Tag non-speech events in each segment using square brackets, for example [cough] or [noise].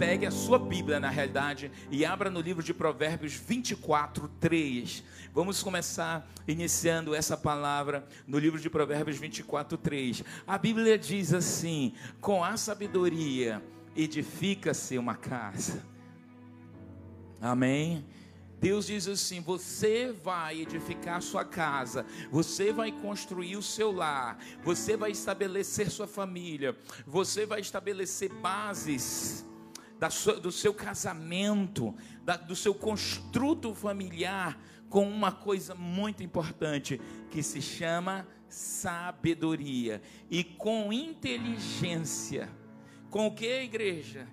pegue a sua Bíblia, na realidade, e abra no livro de Provérbios 24, 3. Vamos começar iniciando essa palavra no livro de Provérbios 24, 3. A Bíblia diz assim: com a sabedoria edifica-se uma casa. Amém. Deus diz assim: você vai edificar sua casa, você vai construir o seu lar, você vai estabelecer sua família, você vai estabelecer bases sua, do seu casamento, da, do seu construto familiar, com uma coisa muito importante que se chama sabedoria e com inteligência. Com o que, igreja?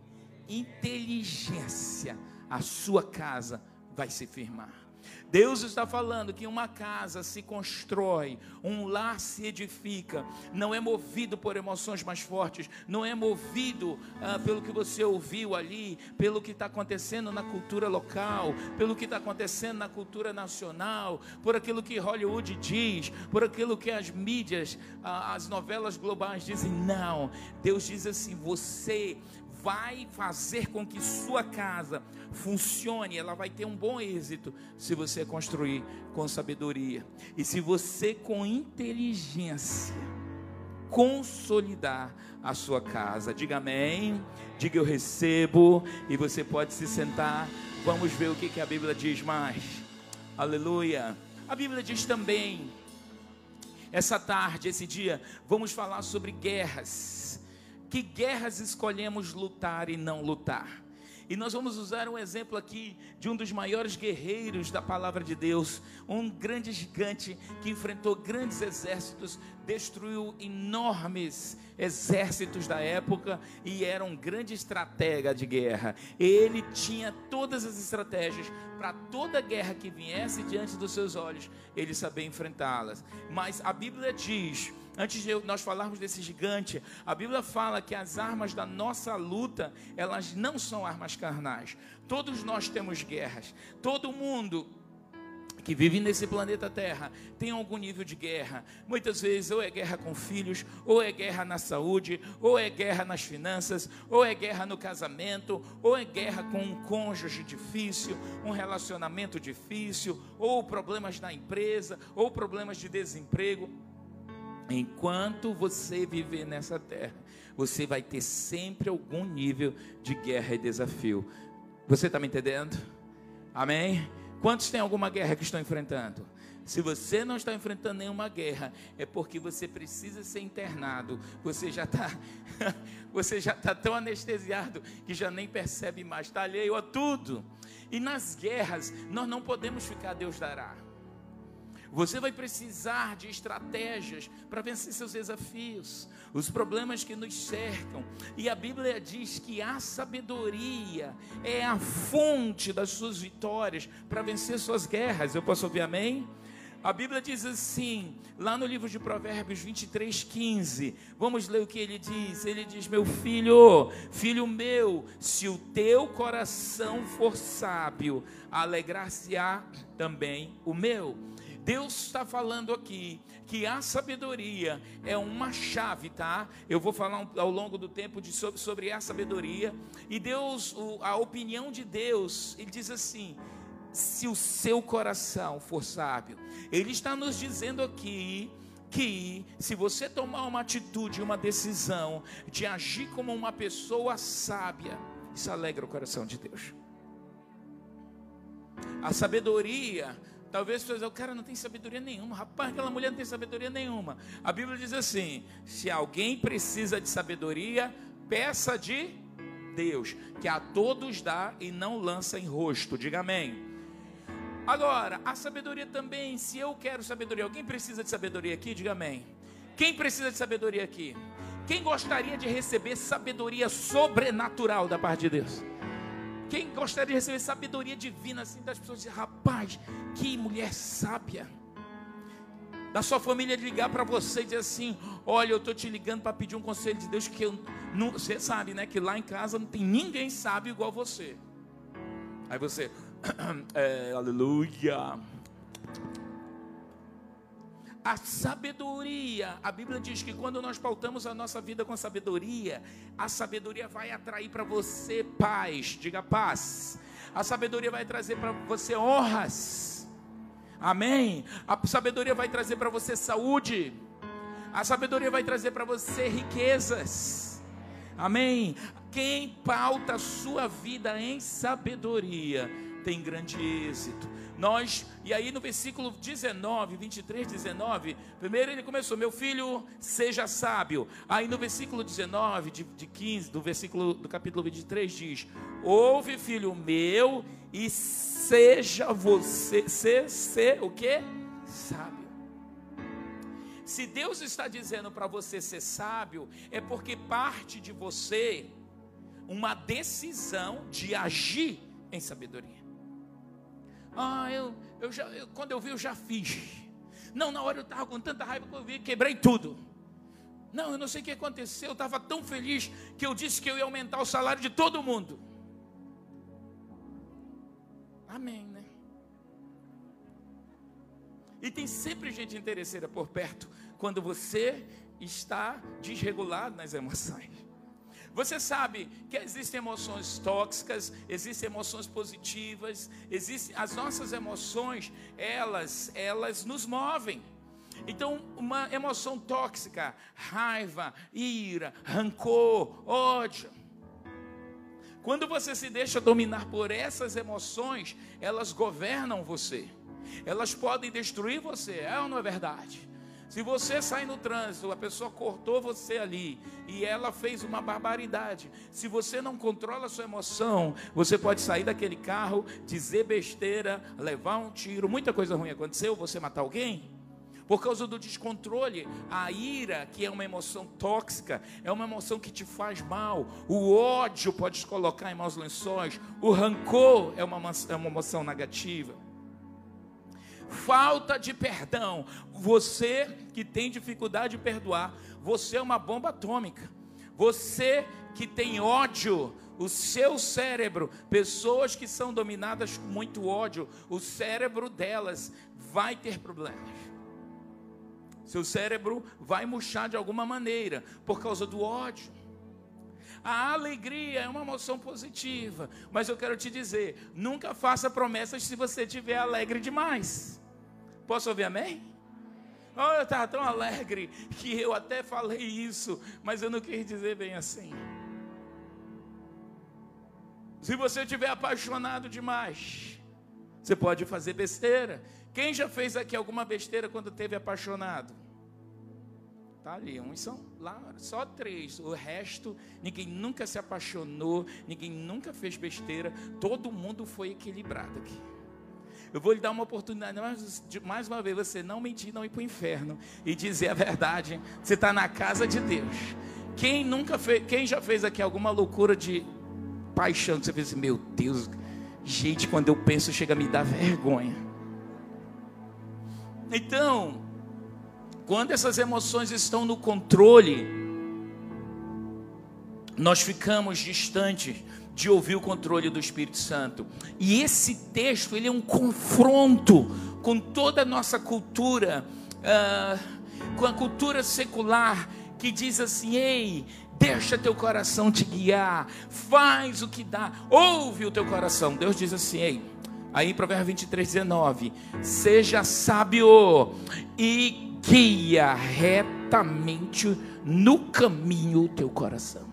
Inteligência. A sua casa vai se firmar. Deus está falando que uma casa se constrói, um lar se edifica, não é movido por emoções mais fortes, não é movido ah, pelo que você ouviu ali, pelo que está acontecendo na cultura local, pelo que está acontecendo na cultura nacional, por aquilo que Hollywood diz, por aquilo que as mídias, ah, as novelas globais dizem. Não, Deus diz assim: você vai fazer com que sua casa funcione, ela vai ter um bom êxito se você construir com sabedoria e se você com inteligência consolidar a sua casa. Diga amém, diga eu recebo e você pode se sentar. Vamos ver o que, que a Bíblia diz mais. Aleluia. A Bíblia diz também, essa tarde, esse dia, vamos falar sobre guerras que guerras escolhemos lutar e não lutar. E nós vamos usar um exemplo aqui de um dos maiores guerreiros da palavra de Deus, um grande gigante que enfrentou grandes exércitos, destruiu enormes exércitos da época e era um grande estratega de guerra. Ele tinha todas as estratégias para toda guerra que viesse diante dos seus olhos, ele sabia enfrentá-las. Mas a Bíblia diz Antes de nós falarmos desse gigante, a Bíblia fala que as armas da nossa luta, elas não são armas carnais. Todos nós temos guerras. Todo mundo que vive nesse planeta Terra tem algum nível de guerra. Muitas vezes, ou é guerra com filhos, ou é guerra na saúde, ou é guerra nas finanças, ou é guerra no casamento, ou é guerra com um cônjuge difícil, um relacionamento difícil, ou problemas na empresa, ou problemas de desemprego. Enquanto você viver nessa terra, você vai ter sempre algum nível de guerra e desafio. Você está me entendendo? Amém? Quantos têm alguma guerra que estão enfrentando? Se você não está enfrentando nenhuma guerra, é porque você precisa ser internado. Você já está, [laughs] você já está tão anestesiado que já nem percebe mais. Está alheio a tudo. E nas guerras nós não podemos ficar Deus dará. Você vai precisar de estratégias para vencer seus desafios, os problemas que nos cercam. E a Bíblia diz que a sabedoria é a fonte das suas vitórias para vencer suas guerras. Eu posso ouvir amém? A Bíblia diz assim, lá no livro de Provérbios 23, 15. Vamos ler o que ele diz. Ele diz: Meu filho, filho meu, se o teu coração for sábio, alegrar-se-á também o meu. Deus está falando aqui que a sabedoria é uma chave, tá? Eu vou falar ao longo do tempo de, sobre, sobre a sabedoria. E Deus, a opinião de Deus, ele diz assim: se o seu coração for sábio, ele está nos dizendo aqui que se você tomar uma atitude, uma decisão de agir como uma pessoa sábia, isso alegra o coração de Deus. A sabedoria Talvez você o cara não tem sabedoria nenhuma. Rapaz, aquela mulher não tem sabedoria nenhuma. A Bíblia diz assim: se alguém precisa de sabedoria, peça de Deus, que a todos dá e não lança em rosto. Diga amém. Agora, a sabedoria também, se eu quero sabedoria, alguém precisa de sabedoria aqui? Diga amém. Quem precisa de sabedoria aqui? Quem gostaria de receber sabedoria sobrenatural da parte de Deus? Quem gostaria de receber sabedoria divina assim das pessoas dizer, rapaz, que mulher sábia. Da sua família ligar para você e dizer assim: Olha, eu estou te ligando para pedir um conselho de Deus que eu não, você sabe, né? Que lá em casa não tem ninguém sábio igual você. Aí você, [clears throat] é, aleluia. A sabedoria, a Bíblia diz que quando nós pautamos a nossa vida com sabedoria, a sabedoria vai atrair para você paz, diga paz. A sabedoria vai trazer para você honras. Amém. A sabedoria vai trazer para você saúde. A sabedoria vai trazer para você riquezas. Amém. Quem pauta a sua vida em sabedoria tem grande êxito. Nós, e aí no versículo 19, 23, 19, primeiro ele começou, meu filho, seja sábio. Aí no versículo 19, de, de 15, do versículo do capítulo 23, diz: Ouve, filho meu, e seja você, ser, o que? Sábio. Se Deus está dizendo para você ser sábio, é porque parte de você uma decisão de agir em sabedoria. Ah, eu, eu já, eu, quando eu vi, eu já fiz. Não, na hora eu estava com tanta raiva que eu vi, quebrei tudo. Não, eu não sei o que aconteceu, eu estava tão feliz que eu disse que eu ia aumentar o salário de todo mundo. Amém, né? E tem sempre gente interesseira por perto quando você está desregulado nas emoções. Você sabe que existem emoções tóxicas, existem emoções positivas, existem as nossas emoções, elas, elas nos movem. Então, uma emoção tóxica, raiva, ira, rancor, ódio. Quando você se deixa dominar por essas emoções, elas governam você. Elas podem destruir você, é ou não é verdade? Se você sai no trânsito, a pessoa cortou você ali e ela fez uma barbaridade. Se você não controla a sua emoção, você pode sair daquele carro, dizer besteira, levar um tiro, muita coisa ruim aconteceu, você matar alguém. Por causa do descontrole, a ira, que é uma emoção tóxica, é uma emoção que te faz mal. O ódio pode te colocar em maus lençóis. O rancor é uma, é uma emoção negativa falta de perdão. Você que tem dificuldade de perdoar, você é uma bomba atômica. Você que tem ódio, o seu cérebro, pessoas que são dominadas com muito ódio, o cérebro delas vai ter problemas. Seu cérebro vai murchar de alguma maneira por causa do ódio. A alegria é uma emoção positiva, mas eu quero te dizer: nunca faça promessas se você estiver alegre demais. Posso ouvir amém? Oh, eu estava tão alegre que eu até falei isso, mas eu não quis dizer bem assim. Se você estiver apaixonado demais, você pode fazer besteira. Quem já fez aqui alguma besteira quando teve apaixonado? Tá ali, uns são lá, só três. O resto, ninguém nunca se apaixonou, ninguém nunca fez besteira. Todo mundo foi equilibrado aqui. Eu vou lhe dar uma oportunidade, mais, mais uma vez, você não mentir, não ir para o inferno e dizer a verdade. Você está na casa de Deus. Quem nunca fez, quem já fez aqui alguma loucura de paixão, você fez assim, meu Deus, gente, quando eu penso, chega a me dar vergonha. Então, quando essas emoções estão no controle, nós ficamos distantes de ouvir o controle do Espírito Santo. E esse texto ele é um confronto com toda a nossa cultura, uh, com a cultura secular que diz assim: ei, deixa teu coração te guiar, faz o que dá, ouve o teu coração. Deus diz assim: ei. Aí, Provérbio 23, 19: Seja sábio e guia retamente no caminho o teu coração.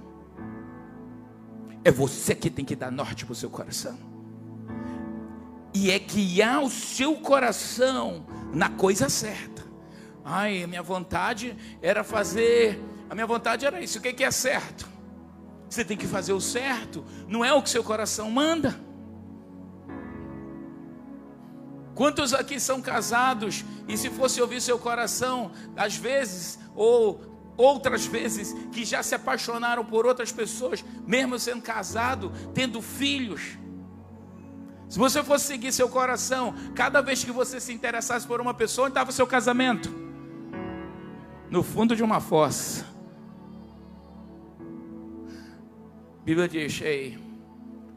É você que tem que dar norte para o seu coração. E é guiar o seu coração na coisa certa. Ai, a minha vontade era fazer. A minha vontade era isso. O que é certo? Você tem que fazer o certo. Não é o que seu coração manda. Quantos aqui são casados e se fosse ouvir seu coração, às vezes, ou outras vezes que já se apaixonaram por outras pessoas, mesmo sendo casado, tendo filhos. Se você fosse seguir seu coração, cada vez que você se interessasse por uma pessoa, onde estava o seu casamento? No fundo de uma fossa. A Bíblia diz: Ei,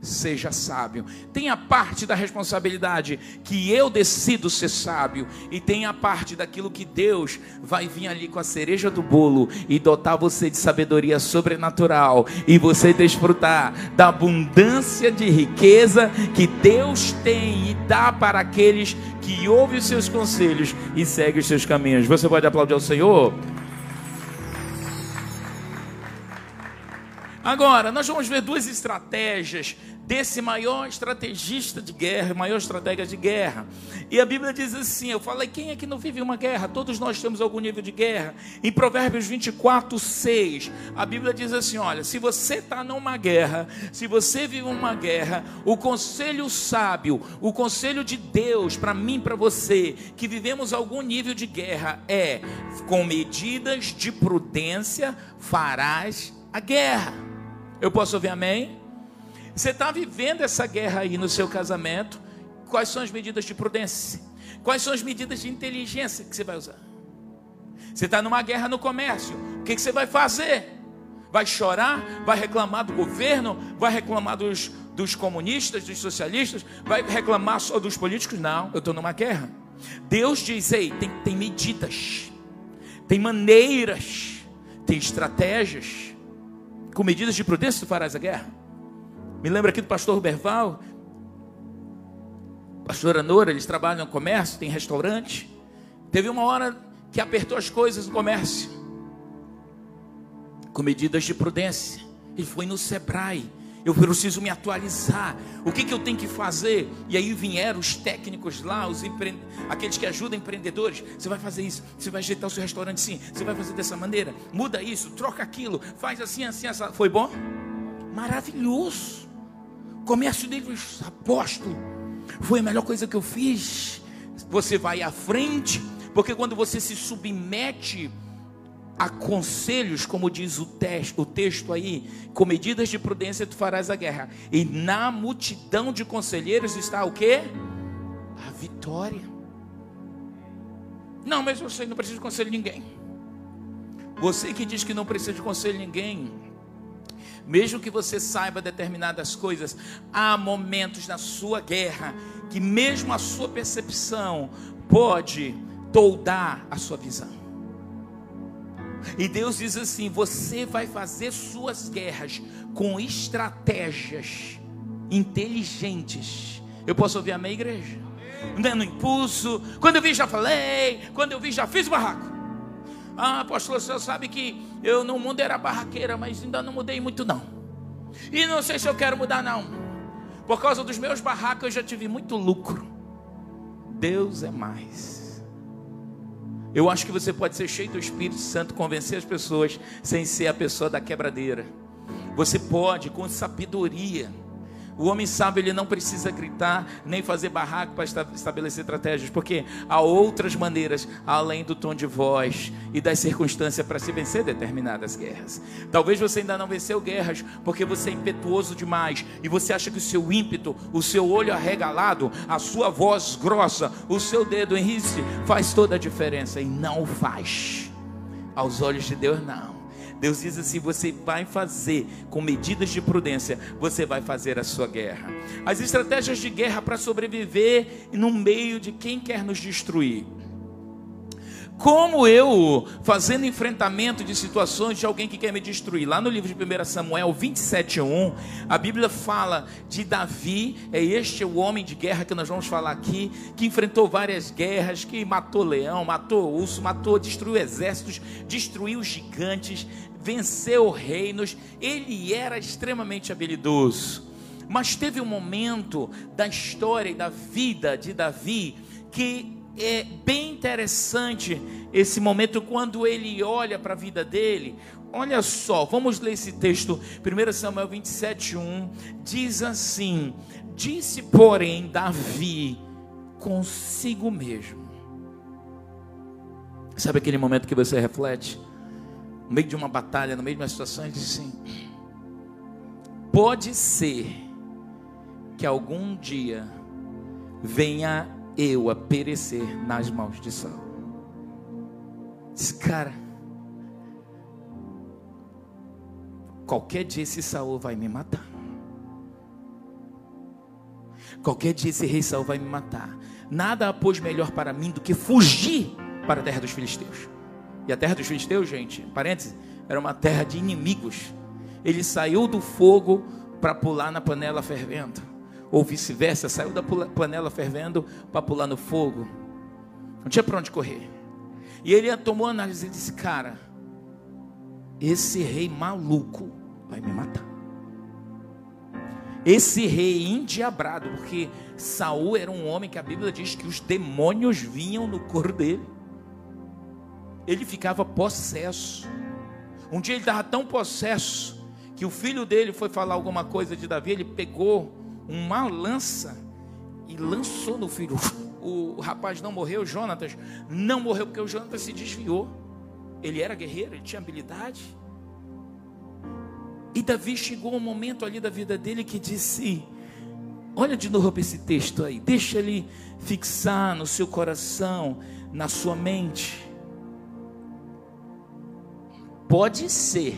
seja sábio. Tem a parte da responsabilidade que eu decido ser sábio, e tem a parte daquilo que Deus vai vir ali com a cereja do bolo e dotar você de sabedoria sobrenatural e você desfrutar da abundância de riqueza que Deus tem e dá para aqueles que ouvem os seus conselhos e seguem os seus caminhos. Você pode aplaudir ao Senhor? Agora, nós vamos ver duas estratégias desse maior estrategista de guerra, maior estratégia de guerra. E a Bíblia diz assim: eu falei, quem é que não vive uma guerra? Todos nós temos algum nível de guerra. Em Provérbios 24, 6, a Bíblia diz assim: olha, se você está numa guerra, se você vive uma guerra, o conselho sábio, o conselho de Deus para mim, para você, que vivemos algum nível de guerra, é: com medidas de prudência farás a guerra. Eu posso ouvir amém? Você está vivendo essa guerra aí no seu casamento. Quais são as medidas de prudência? Quais são as medidas de inteligência que você vai usar? Você está numa guerra no comércio. O que, que você vai fazer? Vai chorar? Vai reclamar do governo? Vai reclamar dos, dos comunistas, dos socialistas? Vai reclamar só dos políticos? Não, eu estou numa guerra. Deus diz: ei, tem, tem medidas, tem maneiras, tem estratégias com medidas de prudência tu farás a guerra. Me lembra aqui do pastor Berval, pastora Nora, eles trabalham no comércio, tem restaurante. Teve uma hora que apertou as coisas no comércio, com medidas de prudência. Ele foi no Sebrae eu preciso me atualizar. O que, que eu tenho que fazer? E aí vieram os técnicos lá, os empre... aqueles que ajudam empreendedores. Você vai fazer isso, você vai ajeitar o seu restaurante sim, você vai fazer dessa maneira, muda isso, troca aquilo, faz assim, assim, assim. Foi bom? Maravilhoso. Comércio deles, apóstolo, foi a melhor coisa que eu fiz. Você vai à frente, porque quando você se submete a conselhos, como diz o texto, o texto aí, com medidas de prudência tu farás a guerra. E na multidão de conselheiros está o que? A vitória. Não, mas você não precisa de conselho de ninguém. Você que diz que não precisa de conselho de ninguém, mesmo que você saiba determinadas coisas, há momentos na sua guerra que mesmo a sua percepção pode toldar a sua visão. E Deus diz assim: você vai fazer suas guerras com estratégias inteligentes. Eu posso ouvir amém, igreja? Não é no impulso. Quando eu vi, já falei. Quando eu vi, já fiz barraco. Ah, pastor, senhor sabe que eu no mundo era barraqueira, mas ainda não mudei muito, não. E não sei se eu quero mudar, não. Por causa dos meus barracos, eu já tive muito lucro. Deus é mais. Eu acho que você pode ser cheio do Espírito Santo, convencer as pessoas sem ser a pessoa da quebradeira. Você pode, com sabedoria, o homem sábio ele não precisa gritar nem fazer barraco para estabelecer estratégias, porque há outras maneiras além do tom de voz e das circunstâncias para se vencer determinadas guerras. Talvez você ainda não venceu guerras porque você é impetuoso demais e você acha que o seu ímpeto, o seu olho arregalado, a sua voz grossa, o seu dedo enrique faz toda a diferença e não faz. Aos olhos de Deus não. Deus diz assim: você vai fazer com medidas de prudência, você vai fazer a sua guerra. As estratégias de guerra para sobreviver no meio de quem quer nos destruir. Como eu, fazendo enfrentamento de situações de alguém que quer me destruir. Lá no livro de 1 Samuel 27:1, a Bíblia fala de Davi, é este o homem de guerra que nós vamos falar aqui, que enfrentou várias guerras, que matou leão, matou urso, matou, destruiu exércitos, destruiu gigantes, venceu reinos, ele era extremamente habilidoso. Mas teve um momento da história e da vida de Davi que é bem interessante esse momento quando ele olha para a vida dele. Olha só, vamos ler esse texto, 1 Samuel 27, 1. Diz assim: Disse, porém, Davi consigo mesmo. Sabe aquele momento que você reflete? no meio de uma batalha, no meio de uma situação, ele diz assim: pode ser que algum dia venha eu a perecer nas mãos de Saul. Diz, cara, qualquer dia esse Saul vai me matar. Qualquer dia esse rei Saul vai me matar. Nada pôs melhor para mim do que fugir para a terra dos filisteus. E a terra dos filisteus, gente, parênteses, era uma terra de inimigos. Ele saiu do fogo para pular na panela fervendo, ou vice-versa, saiu da panela fervendo para pular no fogo. Não tinha para onde correr. E ele tomou análise e disse: Cara, esse rei maluco vai me matar. Esse rei endiabrado, porque Saul era um homem que a Bíblia diz que os demônios vinham no corpo dele. Ele ficava possesso. Um dia ele estava tão possesso que o filho dele foi falar alguma coisa de Davi, ele pegou uma lança e lançou no filho. O rapaz não morreu, Jonatas não morreu porque o Jonatas se desviou. Ele era guerreiro, ele tinha habilidade. E Davi chegou um momento ali da vida dele que disse: Olha de novo para esse texto aí, deixa ele fixar no seu coração, na sua mente. Pode ser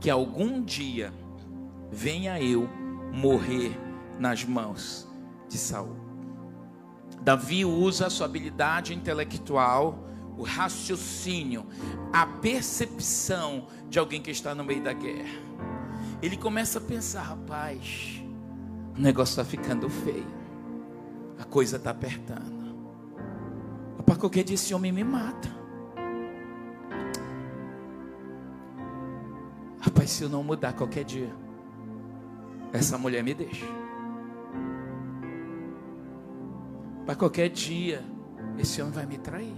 que algum dia venha eu morrer nas mãos de Saul. Davi usa a sua habilidade intelectual, o raciocínio, a percepção de alguém que está no meio da guerra ele começa a pensar: rapaz, o negócio está ficando feio, a coisa está apertando. Rapaz, qualquer dia esse homem me mata. Rapaz, se eu não mudar qualquer dia, essa mulher me deixa. Para qualquer dia, esse homem vai me trair.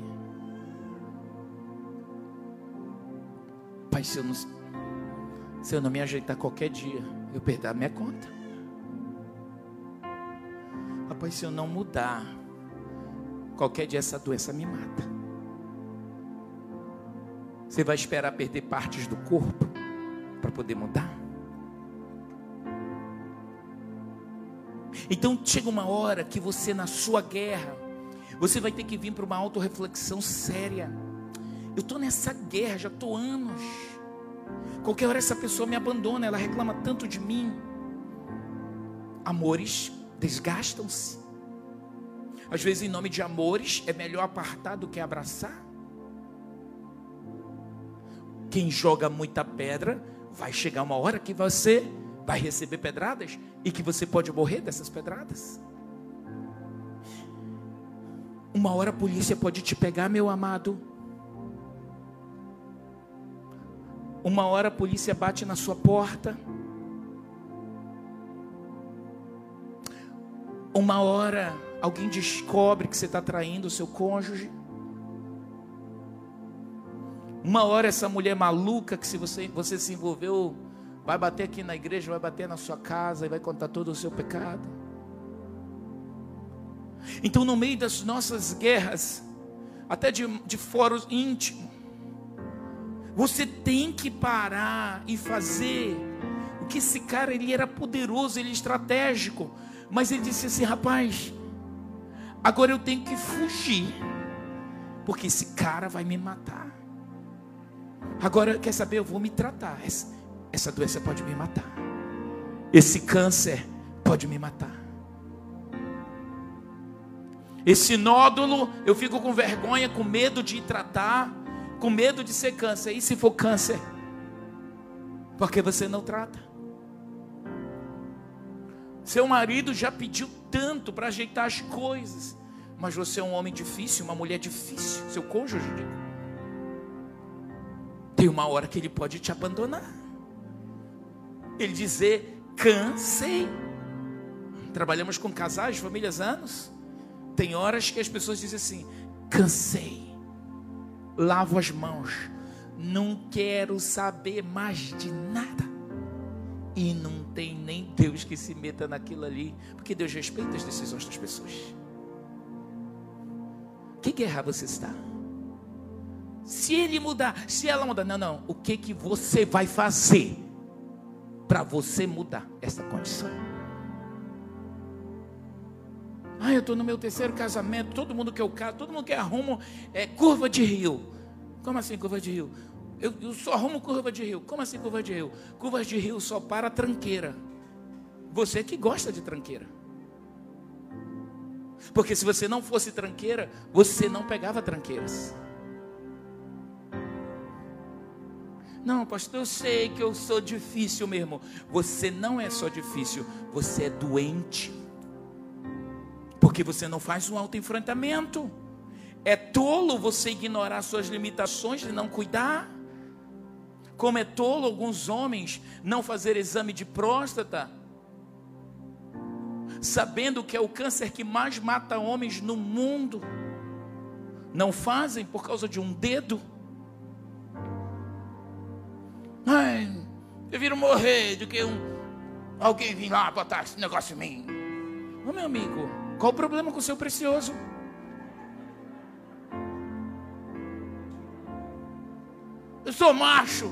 Pai, se eu não se eu não me ajeitar qualquer dia, eu perder a minha conta. Rapaz, se eu não mudar, qualquer dia essa doença me mata. Você vai esperar perder partes do corpo para poder mudar? Então chega uma hora que você, na sua guerra, você vai ter que vir para uma autorreflexão séria. Eu estou nessa guerra, já estou anos. Qualquer hora essa pessoa me abandona, ela reclama tanto de mim. Amores desgastam-se. Às vezes, em nome de amores, é melhor apartar do que abraçar. Quem joga muita pedra, vai chegar uma hora que você vai receber pedradas e que você pode morrer dessas pedradas. Uma hora a polícia pode te pegar, meu amado, Uma hora a polícia bate na sua porta. Uma hora alguém descobre que você está traindo o seu cônjuge. Uma hora essa mulher maluca que se você, você se envolveu, vai bater aqui na igreja, vai bater na sua casa e vai contar todo o seu pecado. Então, no meio das nossas guerras, até de, de fóruns íntimos, você tem que parar e fazer o que esse cara ele era poderoso, ele é estratégico, mas ele disse assim, rapaz, agora eu tenho que fugir, porque esse cara vai me matar. Agora quer saber? Eu vou me tratar. Essa, doença pode me matar. Esse câncer pode me matar. Esse nódulo, eu fico com vergonha, com medo de tratar com medo de ser câncer. E se for câncer? Porque você não trata. Seu marido já pediu tanto para ajeitar as coisas, mas você é um homem difícil, uma mulher difícil, seu cônjuge. Tem uma hora que ele pode te abandonar. Ele dizer: cansei. Trabalhamos com casais, famílias anos. Tem horas que as pessoas dizem assim: cansei lavo as mãos, não quero saber mais de nada. E não tem nem Deus que se meta naquilo ali, porque Deus respeita as decisões das pessoas. Que guerra você está? Se ele mudar, se ela mudar, não, não. O que que você vai fazer para você mudar essa condição? Ah, eu estou no meu terceiro casamento, todo mundo que eu caso, todo mundo que arrumo é curva de rio. Como assim curva de rio? Eu, eu só arrumo curva de rio. Como assim curva de rio? Curvas de rio só para tranqueira. Você que gosta de tranqueira. Porque se você não fosse tranqueira, você não pegava tranqueiras. Não, pastor, eu sei que eu sou difícil mesmo. Você não é só difícil, você é doente. Porque você não faz um autoenfrentamento. É tolo você ignorar suas limitações e não cuidar. Como é tolo alguns homens não fazer exame de próstata, sabendo que é o câncer que mais mata homens no mundo. Não fazem por causa de um dedo. Ai, prefiro morrer do que um, alguém vir lá botar esse negócio em mim. Ô meu amigo, qual o problema com o seu precioso? Eu sou macho.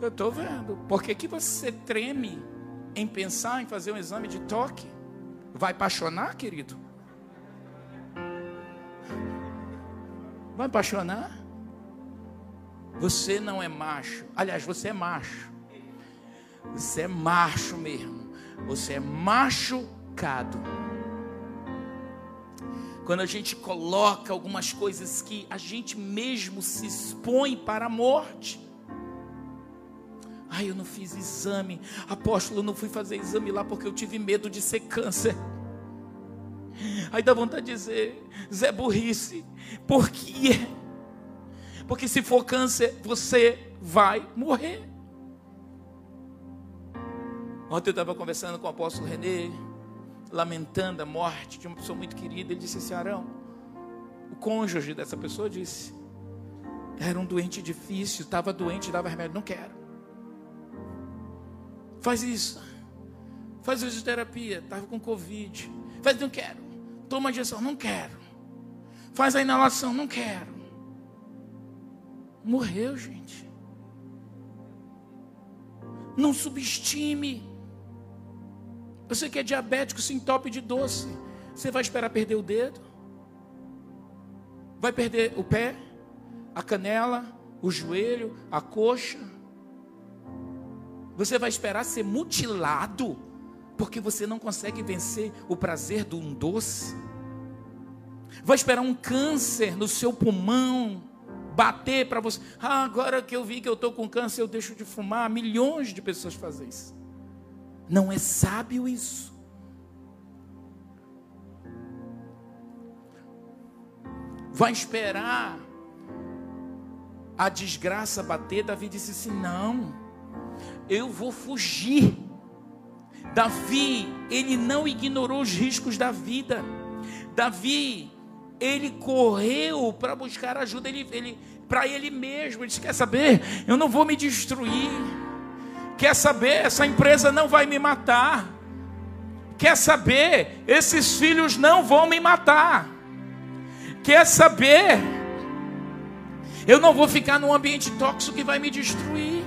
Eu estou vendo. Por que, que você treme em pensar em fazer um exame de toque? Vai apaixonar, querido? Vai apaixonar? Você não é macho. Aliás, você é macho. Você é macho mesmo. Você é machucado. Quando a gente coloca algumas coisas que a gente mesmo se expõe para a morte. Ai, eu não fiz exame. Apóstolo, eu não fui fazer exame lá porque eu tive medo de ser câncer. Aí dá vontade de dizer, Zé burrice. Por quê? Porque se for câncer, você vai morrer. Ontem eu estava conversando com o apóstolo Renê, lamentando a morte de uma pessoa muito querida. Ele disse assim: Arão, o cônjuge dessa pessoa disse, era um doente difícil, estava doente, dava remédio, não quero. Faz isso. Faz fisioterapia. Estava com Covid. Faz, não quero. Toma injeção, não quero. Faz a inalação, não quero. Morreu, gente. Não subestime. Você que é diabético, se entope de doce. Você vai esperar perder o dedo? Vai perder o pé, a canela, o joelho, a coxa? Você vai esperar ser mutilado porque você não consegue vencer o prazer de um doce? Vai esperar um câncer no seu pulmão bater para você? Ah, agora que eu vi que eu estou com câncer, eu deixo de fumar. Milhões de pessoas fazem isso. Não é sábio isso. Vai esperar a desgraça bater. Davi disse assim: não eu vou fugir. Davi, ele não ignorou os riscos da vida. Davi, ele correu para buscar ajuda, ele, ele para ele mesmo. Ele disse: Quer saber? Eu não vou me destruir. Quer saber? Essa empresa não vai me matar. Quer saber? Esses filhos não vão me matar. Quer saber? Eu não vou ficar num ambiente tóxico que vai me destruir.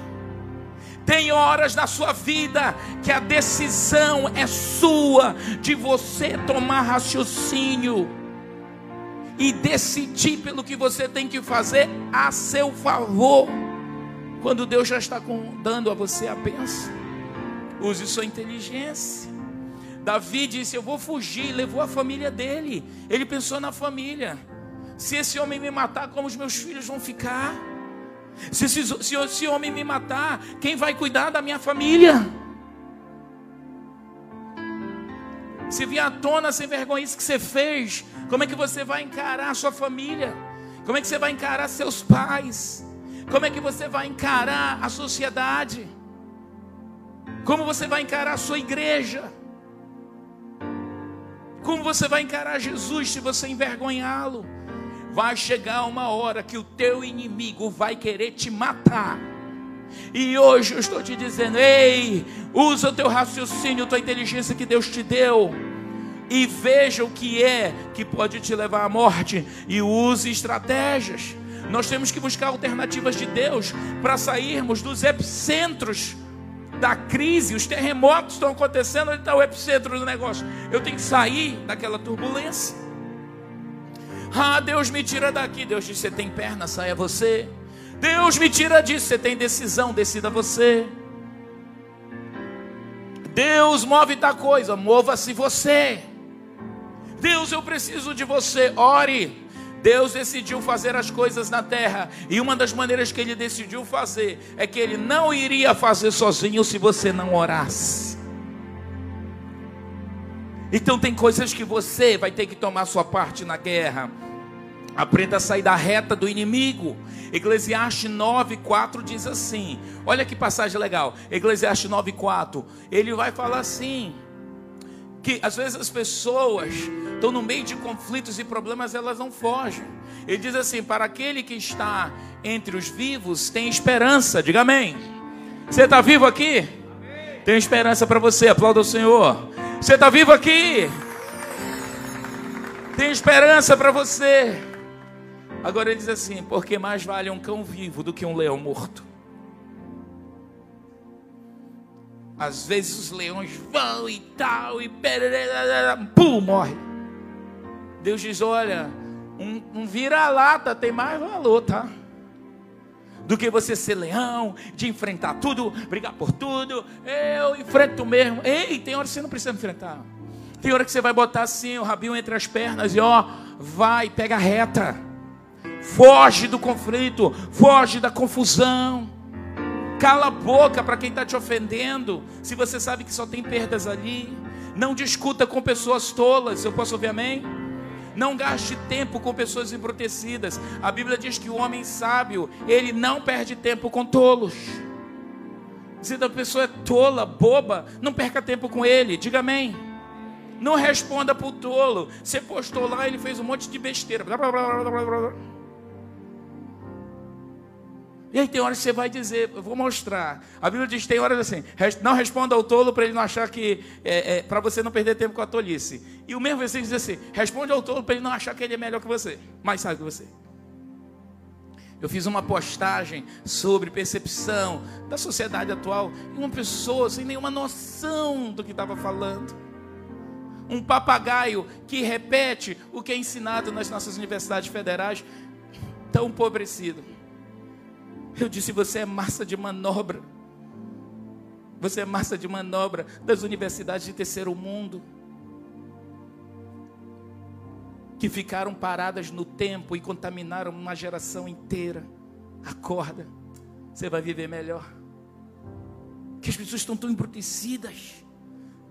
Tem horas na sua vida que a decisão é sua de você tomar raciocínio e decidir pelo que você tem que fazer a seu favor. Quando Deus já está dando a você a bênção, use sua inteligência. Davi disse: Eu vou fugir, levou a família dele. Ele pensou na família. Se esse homem me matar, como os meus filhos vão ficar? Se, se, se esse homem me matar, quem vai cuidar da minha família? Se vier à tona sem vergonha isso que você fez, como é que você vai encarar a sua família? Como é que você vai encarar seus pais? Como é que você vai encarar a sociedade? Como você vai encarar a sua igreja? Como você vai encarar Jesus se você envergonhá-lo? vai chegar uma hora que o teu inimigo vai querer te matar. E hoje eu estou te dizendo: ei, usa o teu raciocínio, tua inteligência que Deus te deu. E veja o que é que pode te levar à morte. E use estratégias. Nós temos que buscar alternativas de Deus para sairmos dos epicentros da crise. Os terremotos estão acontecendo, onde está o epicentro do negócio? Eu tenho que sair daquela turbulência. Ah, Deus me tira daqui. Deus diz: Você tem perna, saia você. Deus me tira disso. Você tem decisão, decida você. Deus move tal coisa, mova-se você. Deus, eu preciso de você. Ore. Deus decidiu fazer as coisas na terra, e uma das maneiras que ele decidiu fazer é que ele não iria fazer sozinho se você não orasse. Então tem coisas que você vai ter que tomar sua parte na guerra. Aprenda a sair da reta do inimigo. Eclesiastes 9:4 diz assim: Olha que passagem legal. Eclesiastes 9:4. Ele vai falar assim: que às vezes as pessoas estão no meio de conflitos e problemas, elas não fogem. Ele diz assim: Para aquele que está entre os vivos, tem esperança. Diga amém. Você está vivo aqui? Amém. Tem esperança para você. Aplauda o Senhor. Você está vivo aqui? Tem esperança para você. Agora ele diz assim: porque mais vale um cão vivo do que um leão morto. Às vezes os leões vão e tal, e pum, morre. Deus diz: olha, um, um vira-lata tem mais valor, tá? Do que você ser leão, de enfrentar tudo, brigar por tudo. Eu enfrento mesmo. Ei, tem hora que você não precisa enfrentar. Tem hora que você vai botar assim o rabinho entre as pernas e ó, vai, pega reta. Foge do conflito, foge da confusão. Cala a boca para quem está te ofendendo. Se você sabe que só tem perdas ali. Não discuta com pessoas tolas. Eu posso ouvir amém? Não gaste tempo com pessoas embrutecidas. A Bíblia diz que o homem sábio, ele não perde tempo com tolos. Se a pessoa é tola, boba, não perca tempo com ele. Diga amém. Não responda para o tolo. Você postou lá, ele fez um monte de besteira. Blá, blá, blá, e aí tem horas que você vai dizer, eu vou mostrar. A Bíblia diz tem horas assim, não responda ao tolo para ele não achar que é, é para você não perder tempo com a tolice. E o mesmo versículo diz assim, responde ao tolo para ele não achar que ele é melhor que você, mais sabe que você. Eu fiz uma postagem sobre percepção da sociedade atual e uma pessoa sem nenhuma noção do que estava falando. Um papagaio que repete o que é ensinado nas nossas universidades federais, tão empobrecido eu disse: você é massa de manobra. Você é massa de manobra das universidades de terceiro mundo. Que ficaram paradas no tempo e contaminaram uma geração inteira. Acorda, você vai viver melhor. Que as pessoas estão tão embrutecidas,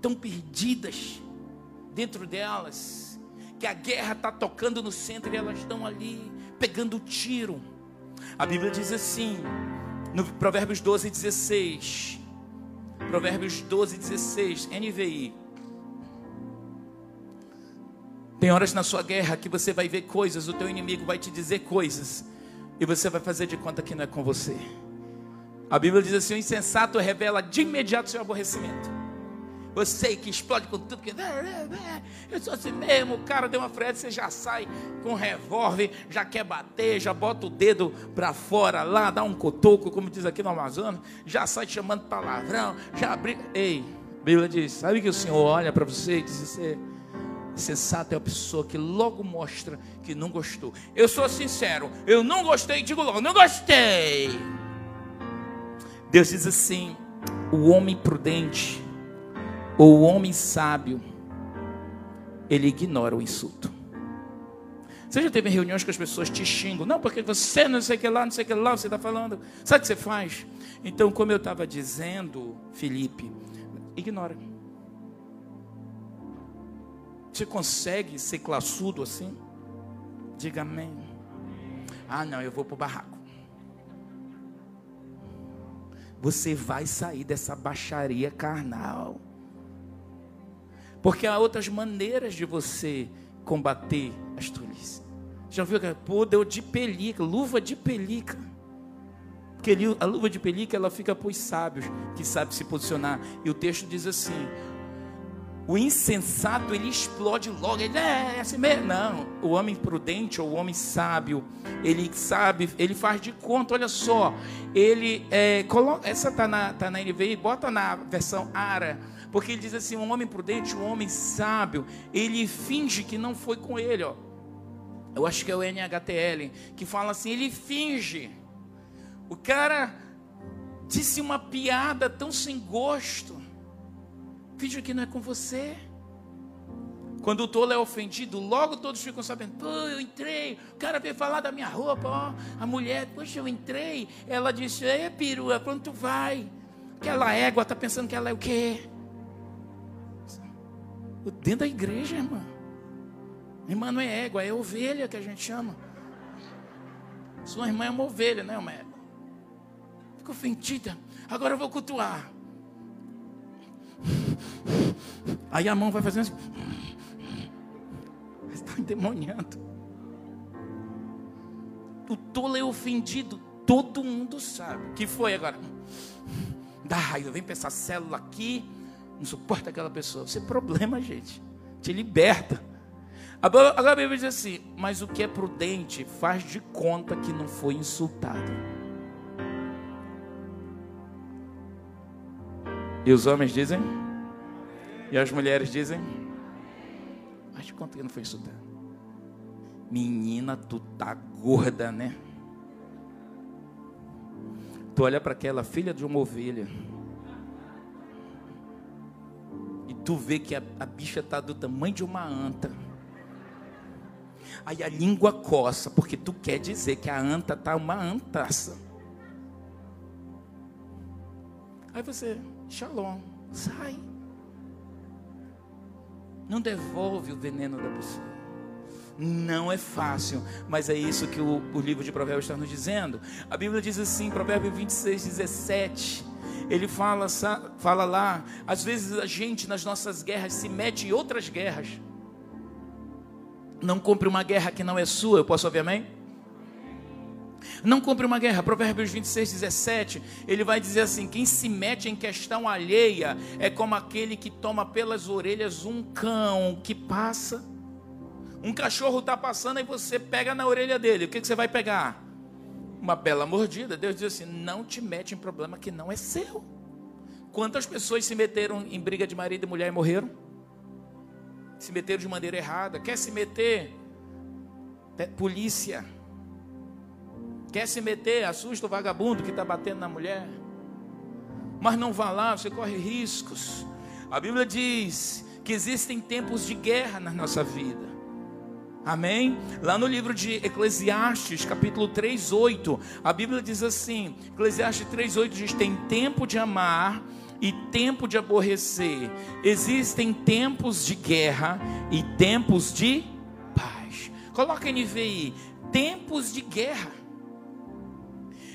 tão perdidas dentro delas, que a guerra está tocando no centro e elas estão ali pegando tiro a Bíblia diz assim, no Provérbios 12, 16. Provérbios 12, 16, NVI. Tem horas na sua guerra que você vai ver coisas, o teu inimigo vai te dizer coisas, e você vai fazer de conta que não é com você. A Bíblia diz assim: o insensato revela de imediato seu aborrecimento. Você que explode com tudo, que eu sou assim mesmo, o cara deu uma freada, você já sai com um revólver, já quer bater, já bota o dedo para fora lá, dá um cotoco, como diz aqui no Amazonas, já sai chamando palavrão, já abre. Ei, a Bíblia diz: sabe que o Senhor olha para você e diz: você sensato é a pessoa que logo mostra que não gostou. Eu sou sincero, eu não gostei, digo logo, não gostei. Deus diz assim: o homem prudente o homem sábio, ele ignora o insulto. Você já teve reuniões que as pessoas te xingam? Não, porque você não sei o que lá, não sei o que lá, você está falando. Sabe o que você faz? Então, como eu estava dizendo, Felipe, ignora. Você consegue ser classudo assim? Diga amém. Ah, não, eu vou para o barraco. Você vai sair dessa baixaria carnal. Porque há outras maneiras de você combater as tolices. Já viu que pô, deu de pelica, luva de pelica. Porque a luva de pelica ela fica para os sábios que sabem se posicionar. E o texto diz assim: o insensato ele explode logo, ele é, é assim mesmo. Não, o homem prudente ou o homem sábio, ele sabe, ele faz de conta, olha só, ele é, coloca, essa está na, tá na bota na versão ARA porque ele diz assim: um homem prudente, um homem sábio, ele finge que não foi com ele, ó. Eu acho que é o NHTL, que fala assim: ele finge. O cara disse uma piada tão sem gosto. Finge que não é com você. Quando o tolo é ofendido, logo todos ficam sabendo. Pô, eu entrei, o cara veio falar da minha roupa, ó. A mulher, poxa, eu entrei. Ela disse, é perua, quando tu vai? Aquela égua está pensando que ela é o quê? Dentro da igreja, irmã. Irmã não é égua, é ovelha que a gente chama. Sua irmã é uma ovelha, não é uma égua. Ficou ofendida. Agora eu vou cultuar. Aí a mão vai fazendo assim. Está endemoniando. O tolo é ofendido. Todo mundo sabe. que foi agora? Dá raiva. Vem pensar célula aqui. Não suporta aquela pessoa. Isso é problema, gente. Te liberta. Agora a Bíblia diz assim: Mas o que é prudente faz de conta que não foi insultado. E os homens dizem? E as mulheres dizem? Faz de conta que não foi insultado. Menina, tu tá gorda, né? Tu olha para aquela filha de uma ovelha. Tu vê que a, a bicha tá do tamanho de uma anta. Aí a língua coça, porque tu quer dizer que a anta tá uma antaça. Aí você, shalom, sai. Não devolve o veneno da pessoa. Não é fácil, mas é isso que o, o livro de Provérbios está nos dizendo. A Bíblia diz assim, Provérbio 26, 17. Ele fala, fala lá, às vezes a gente nas nossas guerras se mete em outras guerras. Não compre uma guerra que não é sua, eu posso ouvir amém? Não compre uma guerra. Provérbios 26, 17. Ele vai dizer assim: quem se mete em questão alheia é como aquele que toma pelas orelhas um cão que passa. Um cachorro está passando e você pega na orelha dele. O que, que você vai pegar? Uma bela mordida. Deus diz assim: não te mete em problema que não é seu. Quantas pessoas se meteram em briga de marido e mulher e morreram? Se meteram de maneira errada. Quer se meter? Polícia Quer se meter, assusta o vagabundo que está batendo na mulher. Mas não vá lá, você corre riscos. A Bíblia diz que existem tempos de guerra na nossa vida. Amém? Lá no livro de Eclesiastes, capítulo 3, 8, a Bíblia diz assim: Eclesiastes 3, 8 diz: tem tempo de amar e tempo de aborrecer. Existem tempos de guerra e tempos de paz. Coloca NVI: tempos de guerra.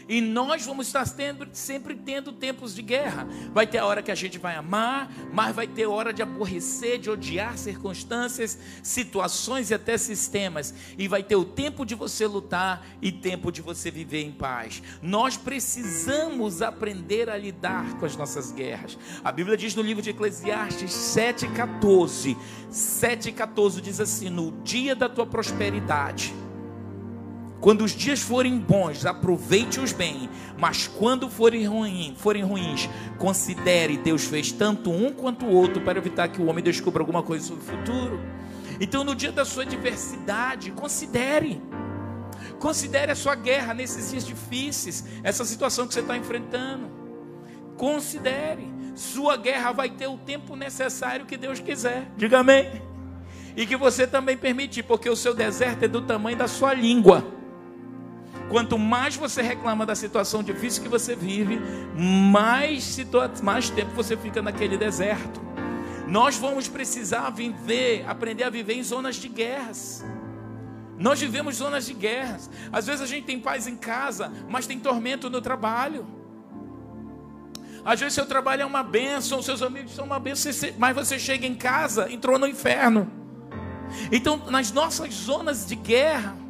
E nós vamos estar tendo, sempre tendo tempos de guerra. Vai ter a hora que a gente vai amar, mas vai ter hora de aborrecer, de odiar circunstâncias, situações e até sistemas. E vai ter o tempo de você lutar e tempo de você viver em paz. Nós precisamos aprender a lidar com as nossas guerras. A Bíblia diz no livro de Eclesiastes 7,14. 7,14 diz assim: No dia da tua prosperidade quando os dias forem bons, aproveite-os bem, mas quando forem, ruim, forem ruins, considere Deus fez tanto um quanto o outro para evitar que o homem descubra alguma coisa sobre o futuro. Então, no dia da sua adversidade, considere. Considere a sua guerra nesses dias difíceis, essa situação que você está enfrentando. Considere. Sua guerra vai ter o tempo necessário que Deus quiser. Diga amém. E que você também permite, porque o seu deserto é do tamanho da sua língua. Quanto mais você reclama da situação difícil que você vive, mais, mais tempo você fica naquele deserto. Nós vamos precisar viver, aprender a viver em zonas de guerras. Nós vivemos zonas de guerras. Às vezes a gente tem paz em casa, mas tem tormento no trabalho. Às vezes seu trabalho é uma bênção, seus amigos são uma bênção, mas você chega em casa, entrou no inferno. Então, nas nossas zonas de guerra,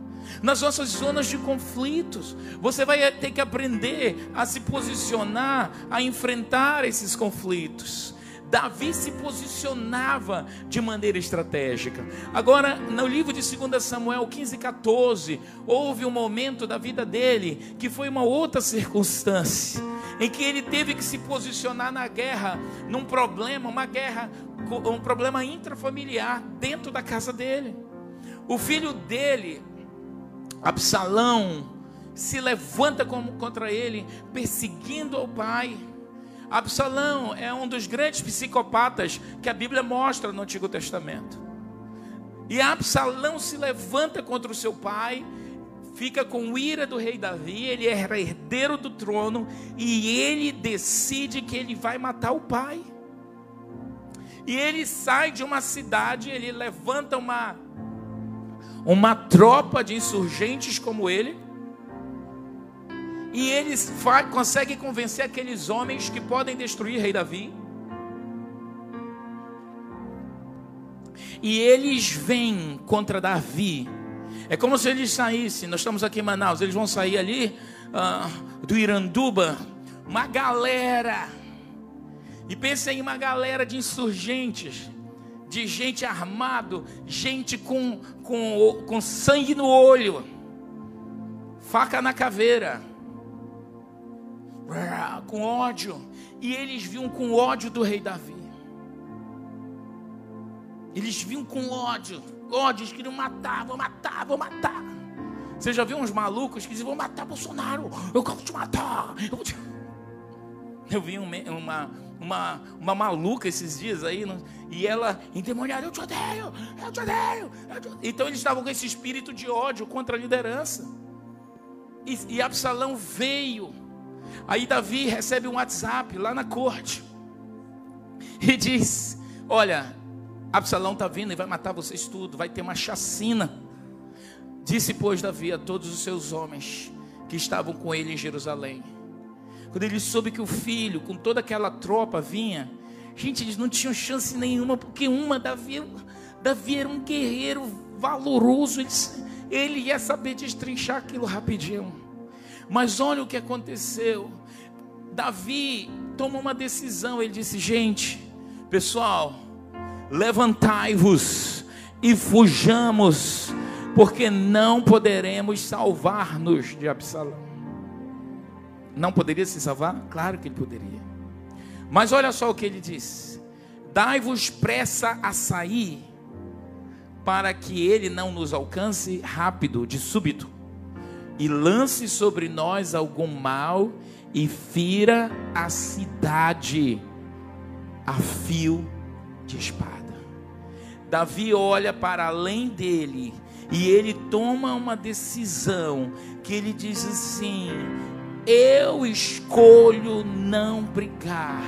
nas nossas zonas de conflitos. Você vai ter que aprender a se posicionar, a enfrentar esses conflitos. Davi se posicionava de maneira estratégica. Agora, no livro de 2 Samuel 15, 14, houve um momento da vida dele que foi uma outra circunstância, em que ele teve que se posicionar na guerra, num problema, uma guerra, um problema intrafamiliar dentro da casa dele. O filho dele Absalão se levanta contra ele, perseguindo o pai. Absalão é um dos grandes psicopatas que a Bíblia mostra no Antigo Testamento. E Absalão se levanta contra o seu pai, fica com ira do rei Davi, ele era herdeiro do trono e ele decide que ele vai matar o pai. E ele sai de uma cidade, ele levanta uma uma tropa de insurgentes como ele. E eles conseguem convencer aqueles homens que podem destruir rei Davi. E eles vêm contra Davi. É como se eles saíssem. Nós estamos aqui em Manaus. Eles vão sair ali uh, do Iranduba. Uma galera. E pensem em uma galera de insurgentes de gente armado, gente com, com, com sangue no olho, faca na caveira, com ódio. E eles viam com ódio do rei Davi. Eles vinham com ódio, ódio, eles queriam matar, vou matar, vou matar. Você já viu uns malucos que dizem, vou matar Bolsonaro, eu quero te matar. Eu, eu vi uma, uma, uma maluca esses dias aí, e ela endemoniada, eu te odeio, eu te odeio. Eu te odeio. Então eles estavam com esse espírito de ódio contra a liderança. E, e Absalão veio. Aí Davi recebe um WhatsApp lá na corte. E diz: Olha, Absalão está vindo e vai matar vocês tudo, vai ter uma chacina. Disse, pois, Davi a todos os seus homens que estavam com ele em Jerusalém: quando ele soube que o filho, com toda aquela tropa, vinha, gente, eles não tinham chance nenhuma, porque uma, Davi, Davi era um guerreiro valoroso, ele, ele ia saber destrinchar aquilo rapidinho. Mas olha o que aconteceu. Davi tomou uma decisão, ele disse: gente, pessoal, levantai-vos e fujamos, porque não poderemos salvar-nos de Absalão. Não poderia se salvar? Claro que ele poderia. Mas olha só o que ele diz: Dai-vos pressa a sair, para que ele não nos alcance rápido, de súbito, e lance sobre nós algum mal e fira a cidade a fio de espada. Davi olha para além dele e ele toma uma decisão que ele diz assim: eu escolho não brigar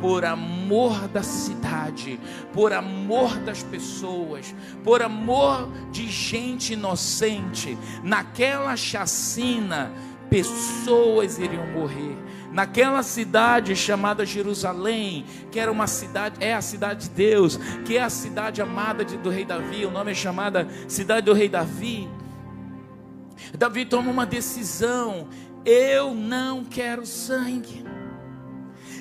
por amor da cidade, por amor das pessoas, por amor de gente inocente. Naquela chacina, pessoas iriam morrer. Naquela cidade chamada Jerusalém, que era uma cidade, é a cidade de Deus, que é a cidade amada de, do rei Davi, o nome é chamada cidade do rei Davi. Davi toma uma decisão eu não quero sangue.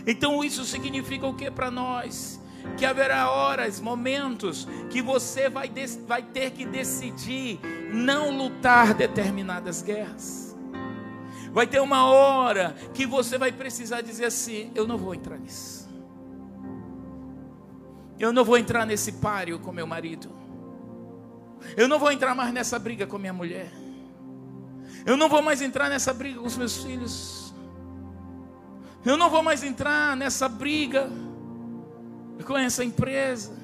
Então isso significa o que para nós? Que haverá horas, momentos que você vai, vai ter que decidir não lutar determinadas guerras. Vai ter uma hora que você vai precisar dizer assim: eu não vou entrar nisso. Eu não vou entrar nesse páreo com meu marido. Eu não vou entrar mais nessa briga com minha mulher. Eu não vou mais entrar nessa briga com os meus filhos. Eu não vou mais entrar nessa briga com essa empresa.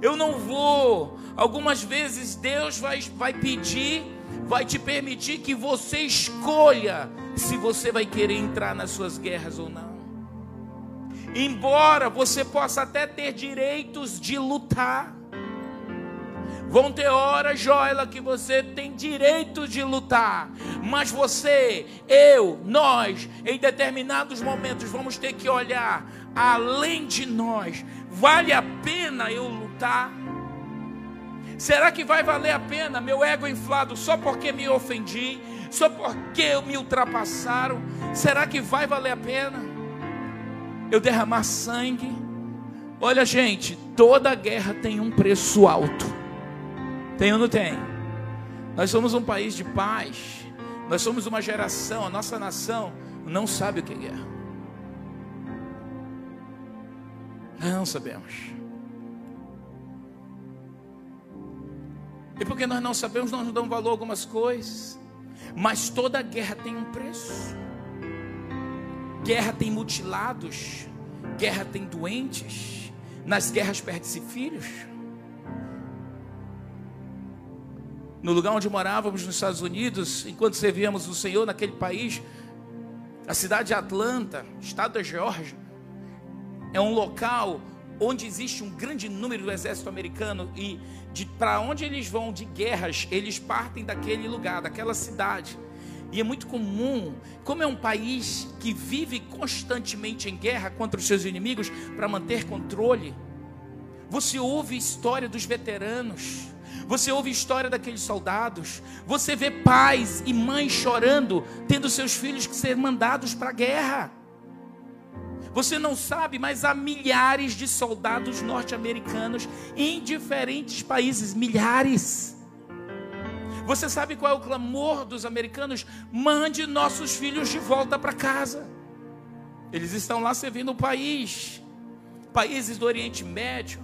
Eu não vou. Algumas vezes Deus vai, vai pedir, vai te permitir que você escolha se você vai querer entrar nas suas guerras ou não. Embora você possa até ter direitos de lutar, Vão ter horas, Joela, que você tem direito de lutar, mas você, eu, nós, em determinados momentos vamos ter que olhar além de nós. Vale a pena eu lutar? Será que vai valer a pena meu ego inflado só porque me ofendi, só porque me ultrapassaram? Será que vai valer a pena eu derramar sangue? Olha, gente, toda guerra tem um preço alto. Tem ou não tem? Nós somos um país de paz. Nós somos uma geração, a nossa nação não sabe o que é guerra. Não sabemos. E porque nós não sabemos, nós não damos valor a algumas coisas. Mas toda guerra tem um preço. Guerra tem mutilados, guerra tem doentes. Nas guerras perde-se filhos. No lugar onde morávamos nos Estados Unidos, enquanto servíamos o Senhor naquele país, a cidade de Atlanta, estado da Geórgia, é um local onde existe um grande número do exército americano e para onde eles vão de guerras, eles partem daquele lugar, daquela cidade. E é muito comum, como é um país que vive constantemente em guerra contra os seus inimigos para manter controle, você ouve história dos veteranos, você ouve história daqueles soldados, você vê pais e mães chorando, tendo seus filhos que ser mandados para a guerra. Você não sabe, mas há milhares de soldados norte-americanos em diferentes países milhares. Você sabe qual é o clamor dos americanos? Mande nossos filhos de volta para casa. Eles estão lá servindo o país, países do Oriente Médio,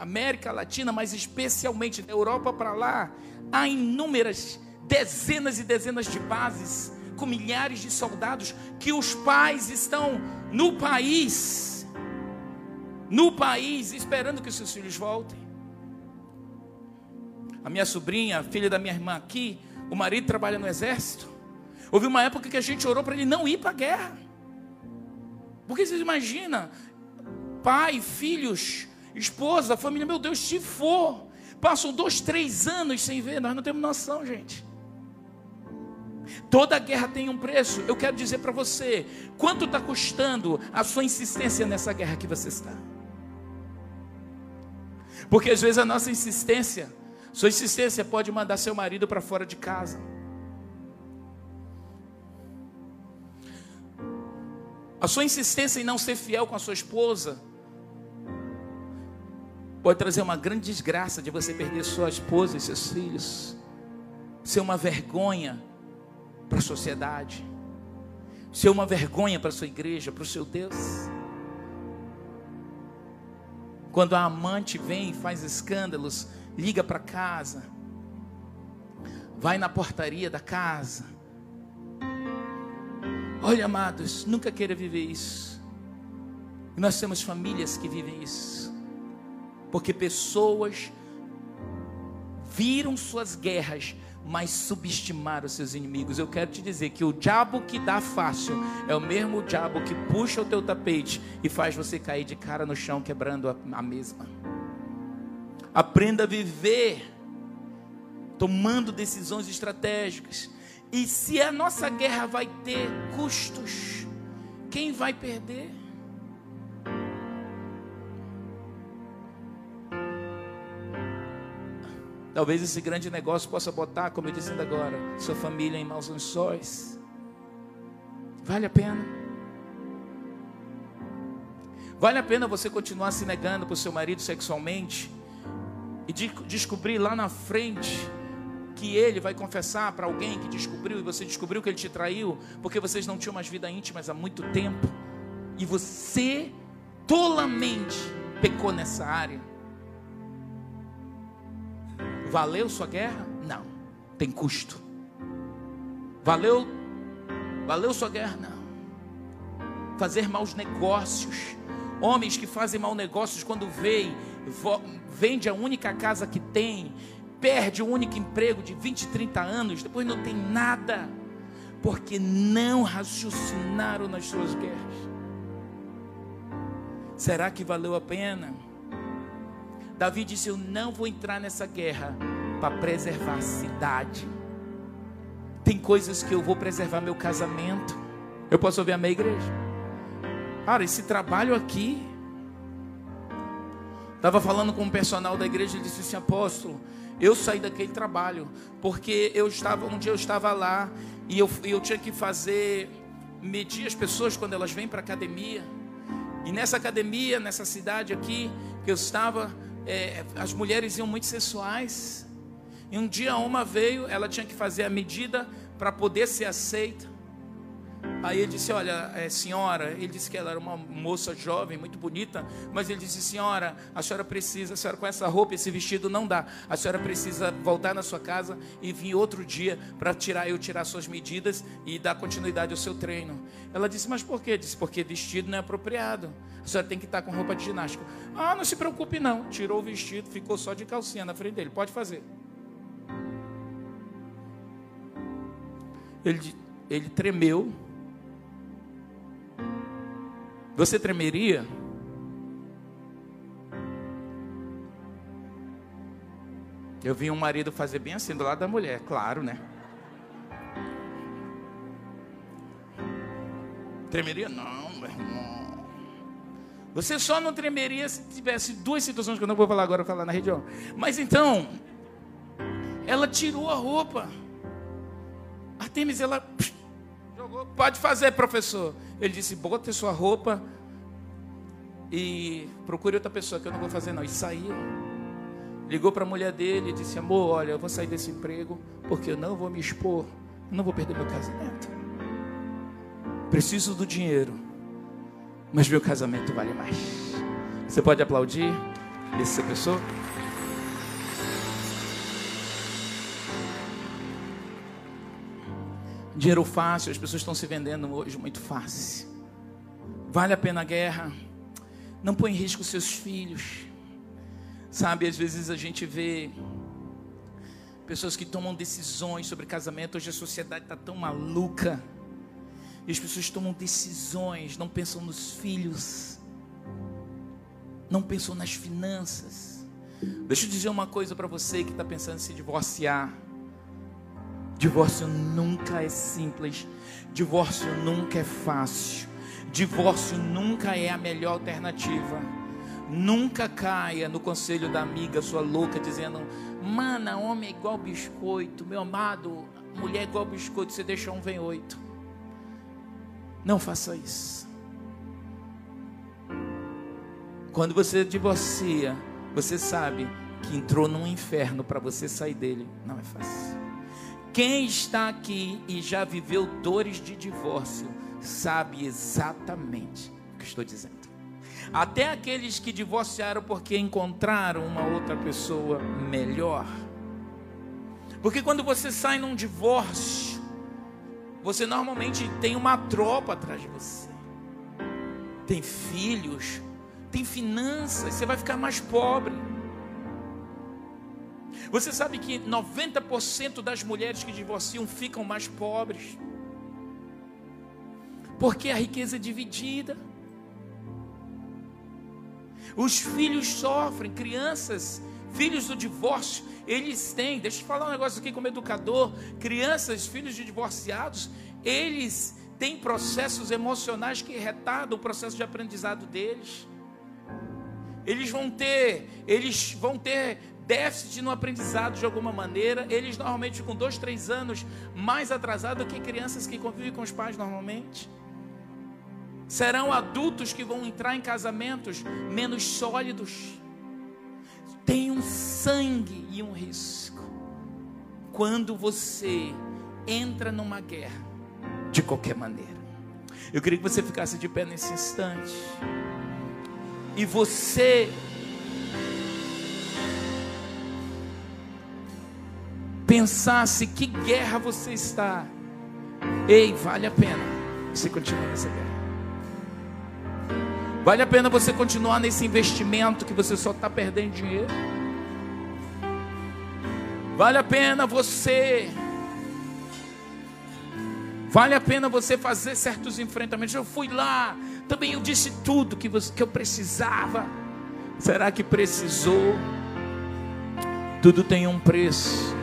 América Latina, mas especialmente da Europa para lá. Há inúmeras, dezenas e dezenas de bases com milhares de soldados que os pais estão no país, no país, esperando que seus filhos voltem. A minha sobrinha, filha da minha irmã aqui, o marido trabalha no exército. Houve uma época que a gente orou para ele não ir para a guerra. Porque vocês imaginam, pai, filhos, esposa, família, meu Deus, se for, passam dois, três anos sem ver, nós não temos noção, gente. Toda guerra tem um preço. Eu quero dizer para você: quanto está custando a sua insistência nessa guerra que você está? Porque às vezes a nossa insistência sua insistência pode mandar seu marido para fora de casa. A sua insistência em não ser fiel com a sua esposa pode trazer uma grande desgraça de você perder sua esposa e seus filhos. Ser uma vergonha para a sociedade. Ser uma vergonha para a sua igreja, para o seu Deus. Quando a amante vem e faz escândalos, liga para casa, vai na portaria da casa. Olha, amados, nunca queira viver isso. nós temos famílias que vivem isso, porque pessoas viram suas guerras, mas subestimaram seus inimigos. Eu quero te dizer que o diabo que dá fácil é o mesmo diabo que puxa o teu tapete e faz você cair de cara no chão, quebrando a, mesma. Aprenda a viver tomando decisões estratégicas. E se a nossa guerra vai ter custos, quem vai perder? Talvez esse grande negócio possa botar, como eu disse ainda agora, sua família em maus lençóis. Vale a pena? Vale a pena você continuar se negando para o seu marido sexualmente? e de descobrir lá na frente que ele vai confessar para alguém que descobriu e você descobriu que ele te traiu, porque vocês não tinham mais vida íntima há muito tempo e você tolamente pecou nessa área. Valeu sua guerra? Não. Tem custo. Valeu valeu sua guerra? Não. Fazer maus negócios. Homens que fazem maus negócios quando veem vende a única casa que tem, perde o único emprego de 20, 30 anos, depois não tem nada, porque não raciocinaram nas suas guerras. Será que valeu a pena? Davi disse: Eu não vou entrar nessa guerra para preservar a cidade. Tem coisas que eu vou preservar meu casamento. Eu posso ouvir a minha igreja? Cara, esse trabalho aqui Estava falando com um personal da igreja e disse assim: Apóstolo, eu saí daquele trabalho, porque eu estava, um dia eu estava lá e eu, eu tinha que fazer, medir as pessoas quando elas vêm para a academia. E nessa academia, nessa cidade aqui que eu estava, é, as mulheres iam muito sensuais. E um dia uma veio, ela tinha que fazer a medida para poder ser aceita. Aí ele disse: Olha, é, senhora, ele disse que ela era uma moça jovem, muito bonita, mas ele disse: Senhora, a senhora precisa, a senhora com essa roupa, esse vestido não dá. A senhora precisa voltar na sua casa e vir outro dia para tirar eu tirar suas medidas e dar continuidade ao seu treino. Ela disse: Mas por quê? Disse: Porque vestido não é apropriado. A senhora tem que estar com roupa de ginástica. Ah, não se preocupe não. Tirou o vestido, ficou só de calcinha na frente dele. Pode fazer. Ele, ele tremeu você tremeria? Eu vi um marido fazer bem assim do lado da mulher, claro, né? Tremeria? Não, meu irmão. Você só não tremeria se tivesse duas situações que eu não vou falar agora, vou falar na região. Mas então, ela tirou a roupa. Artemis, ela jogou. Pode fazer, professor. Ele disse: bota sua roupa e procure outra pessoa que eu não vou fazer não. E saiu. Ligou para a mulher dele e disse: Amor, olha, eu vou sair desse emprego porque eu não vou me expor, eu não vou perder meu casamento. Preciso do dinheiro, mas meu casamento vale mais. Você pode aplaudir essa pessoa? Dinheiro fácil, as pessoas estão se vendendo hoje muito fácil. Vale a pena a guerra? Não põe em risco seus filhos. Sabe, às vezes a gente vê pessoas que tomam decisões sobre casamento. Hoje a sociedade está tão maluca. E as pessoas tomam decisões, não pensam nos filhos, não pensam nas finanças. Deixa eu dizer uma coisa para você que está pensando em se divorciar. Divórcio nunca é simples, divórcio nunca é fácil, divórcio nunca é a melhor alternativa. Nunca caia no conselho da amiga sua louca dizendo: Mana, homem é igual biscoito, meu amado, mulher é igual biscoito, você deixa um, vem oito. Não faça isso. Quando você divorcia, você sabe que entrou num inferno para você sair dele. Não é fácil. Quem está aqui e já viveu dores de divórcio, sabe exatamente o que estou dizendo. Até aqueles que divorciaram porque encontraram uma outra pessoa melhor. Porque quando você sai num divórcio, você normalmente tem uma tropa atrás de você. Tem filhos, tem finanças, você vai ficar mais pobre. Você sabe que 90% das mulheres que divorciam ficam mais pobres. Porque a riqueza é dividida. Os filhos sofrem, crianças, filhos do divórcio, eles têm, deixa eu falar um negócio aqui como educador, crianças, filhos de divorciados, eles têm processos emocionais que retardam o processo de aprendizado deles. Eles vão ter, eles vão ter déficit no aprendizado de alguma maneira. Eles normalmente ficam dois, três anos mais atrasados do que crianças que convivem com os pais normalmente. Serão adultos que vão entrar em casamentos menos sólidos. Tem um sangue e um risco. Quando você entra numa guerra, de qualquer maneira. Eu queria que você ficasse de pé nesse instante. E você pensasse que guerra você está, ei, vale a pena você continuar nessa guerra. Vale a pena você continuar nesse investimento que você só está perdendo dinheiro. Vale a pena você. Vale a pena você fazer certos enfrentamentos. Eu fui lá, também eu disse tudo que, você, que eu precisava. Será que precisou? Tudo tem um preço.